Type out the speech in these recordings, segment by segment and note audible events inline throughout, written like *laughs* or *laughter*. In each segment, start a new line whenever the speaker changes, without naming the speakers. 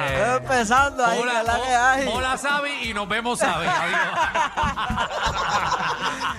Estoy empezando ahí,
Hola,
es la que hay.
hola, Sabi, y nos vemos, Sabi.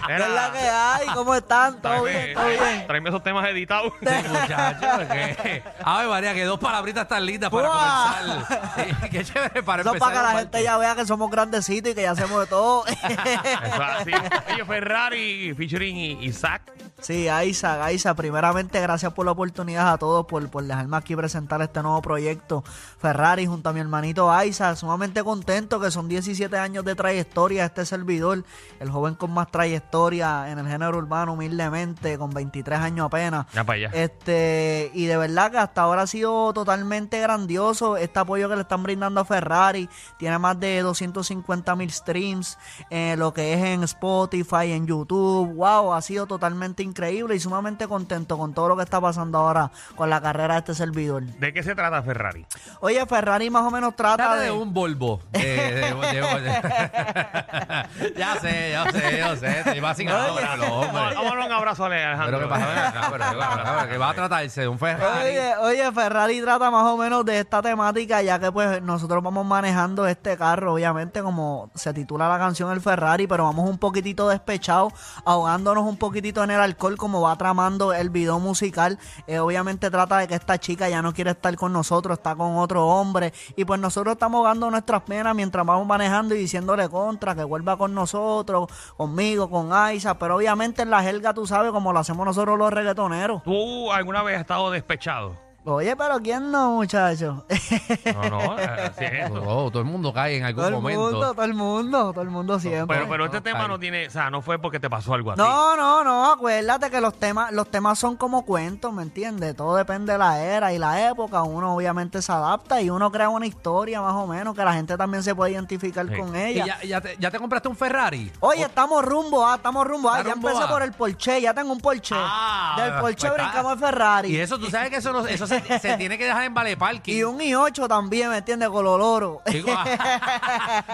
¿Qué es la que hay? ¿Cómo están? ¿Todo bien? ¿Todo bien?
Tráeme esos temas editados.
Muchachos, que... Ay, María, que dos palabritas tan lindas para
¡Buah!
comenzar. Qué chévere para
Eso es
empezar.
para que la gente ya vea que somos grandecitos y que ya hacemos de todo.
Eso es así. Oye, Ferrari featuring Isaac.
Sí, Aiza, Aiza, primeramente gracias por la oportunidad a todos por, por dejarme aquí presentar este nuevo proyecto Ferrari junto a mi hermanito Aiza, sumamente contento que son 17 años de trayectoria este servidor, el joven con más trayectoria en el género urbano humildemente, con 23 años apenas.
Ya para allá.
Este, y de verdad que hasta ahora ha sido totalmente grandioso este apoyo que le están brindando a Ferrari. Tiene más de 250 mil streams, eh, lo que es en Spotify, en YouTube. Wow, ha sido totalmente increíble y sumamente contento con todo lo que está pasando ahora con la carrera de este servidor.
¿De qué se trata Ferrari?
Oye, Ferrari más o menos trata
Trata
de...
de un Volvo. *laughs* De- de- de- de- *laughs* ya sé, ya sé, yo sé. Vacilando,
Oye.
pero, hombre.
Vámonos un abrazo a Alejandro.
Pero que pasa, Ven acá, pero, pero, pero, que va a tratarse de un Ferrari.
Oye, oye, Ferrari trata más o menos de esta temática, ya que pues nosotros vamos manejando este carro, obviamente como se titula la canción El Ferrari, pero vamos un poquitito despechados, ahogándonos un poquitito en el alcohol, como va tramando el video musical. Eh, obviamente trata de que esta chica ya no quiere estar con nosotros, está con otro hombre, y pues nosotros estamos ahogando nuestras penas mientras vamos manejando y diciéndole contra, que vuelva con nosotros, conmigo, con Aiza, pero obviamente en la jerga, tú sabes, como lo hacemos nosotros los reggaetoneros.
¿Tú alguna vez has estado despechado?
Oye, pero ¿quién no, muchacho?
No, no, eh, así es *laughs* esto.
Todo el mundo cae en algún
todo el
momento.
mundo, todo el mundo, todo el mundo siempre.
Pero, pero este
No,
tema no tiene, o sea, no fue porque te pasó algo así.
no, no, no, acuérdate que los temas, los temas son como cuentos, ¿me entiendes? Todo depende de la era y la época, uno obviamente se adapta y uno crea una historia más o menos que la gente también se puede identificar
Sí.
con
¿Y
ella.
ya, ya, te, ya te compraste un Ferrari?
Oye, estamos rumbo, ah, estamos rumbo, ah,
¿Está
ya
rumbo
empecé
a?
por el Porsche, ya tengo un Porsche.
Ah,
Del Porsche
pues está.
brincamos al Ferrari.
Y eso, tú sabes que eso, no- eso *laughs* se, *laughs* se tiene que dejar en Vale Parking.
Y un i8 también, ¿me entiendes? Con los loros.
Digo, *laughs*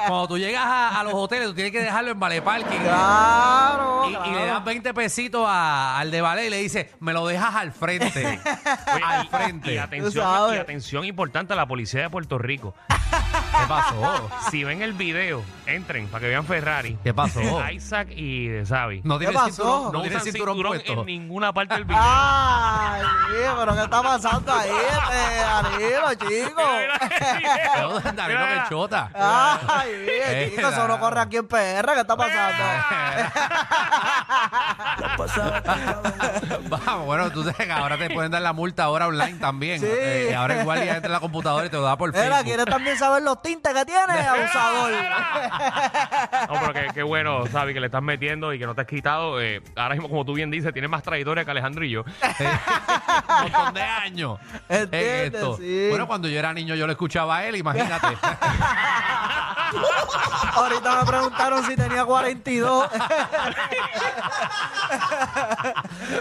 Cuando tú llegas a, a los hoteles, tú tienes que dejarlo en Vale Parking.
claro,
Y, le das 20 pesitos a- al de Vale y le dices, me lo dejas al frente.
Oye,
al
y-
frente.
Y atención, y atención importante a la policía de Puerto Rico.
¿Qué pasó? *laughs*
Si ven el video, entren para que vean Ferrari.
¿Qué pasó? *laughs*
Isaac y Xavi.
No tiene
pasó?
cinturón, no,
No
tiene
usan
cinturón,
cinturón
puesto.
en ninguna parte del video.
Ay, pero ¿qué está pasando ahí, este Danilo, *laughs* chico?
Pero Danilo
Mira.
que chota.
Ay,
Eh,
chico, eso no corre aquí en PR, ¿qué está pasando?
Vamos, bueno, tú sabes que ahora te pueden dar la multa ahora online también.
Sí.
Eh, ahora igual ya entra en la computadora y te lo da por
Mira,
Facebook.
¿quieres también saber los tintes que tiene, abusador? *laughs*
No, pero qué, qué bueno, Xavi, que le estás metiendo y que no te has quitado. eh, ahora mismo, como tú bien dices, tiene más trayectoria que Alejandro y yo. *laughs*
un montón de años en esto.
sí.
Bueno, cuando yo era niño yo lo escuchaba a él, imagínate. *laughs*
Ahorita me preguntaron si tenía 42.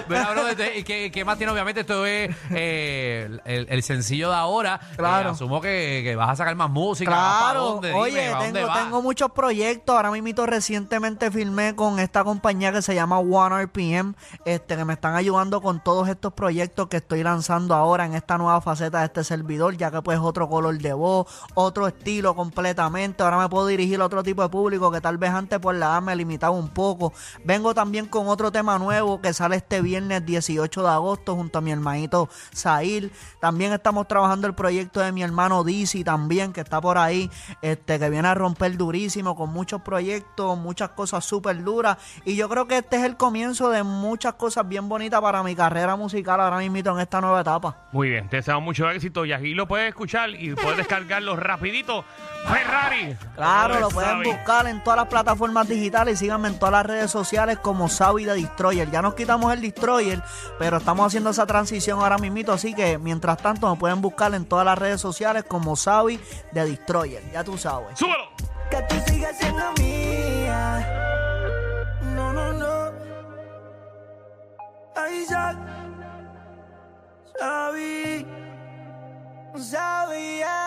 Mira, bro, este, ¿y qué, qué más tiene? Obviamente esto es eh, el, el sencillo de ahora.
Claro.
Eh, asumo que, que vas a sacar más música. ¿Vas para
Claro,
dónde? Dime,
oye,
¿para dónde
tengo,
vas?
tengo muchos proyectos. Ahora mismo recientemente filmé con esta compañía que se llama One RPM, este, que me están ayudando con todos estos proyectos que estoy lanzando ahora en esta nueva faceta de este servidor, ya que pues otro color de voz, otro estilo completamente. Ahora me puedo dirigir a otro tipo de público que tal vez antes por la edad me limitaba un poco. Vengo también con otro tema nuevo que sale este viernes 18 de agosto junto a mi hermanito Sail. También estamos trabajando el proyecto de mi hermano Dizzy también, que está por ahí, este, que viene a romper durísimo con muchos proyectos, muchas cosas súper duras. Y yo creo que este es el comienzo de muchas cosas bien bonitas para mi carrera musical ahora mismo en esta nueva etapa.
Muy bien, te deseamos mucho éxito y aquí lo puedes escuchar y puedes descargarlo rapidito. Ferrari,
Claro, lo pueden
Sabi.
buscar en todas las plataformas digitales y síganme en todas las redes sociales como Sabi de Destroyer. Ya nos quitamos el Destroyer, pero estamos haciendo esa transición ahora mismito, así que mientras tanto me pueden buscar en todas las redes sociales como Sabi de Destroyer. Ya tú sabes.
¡Súbelo!
que tú sigas siendo mía. No, no, no. Ay, ya. Sabí. Sabía.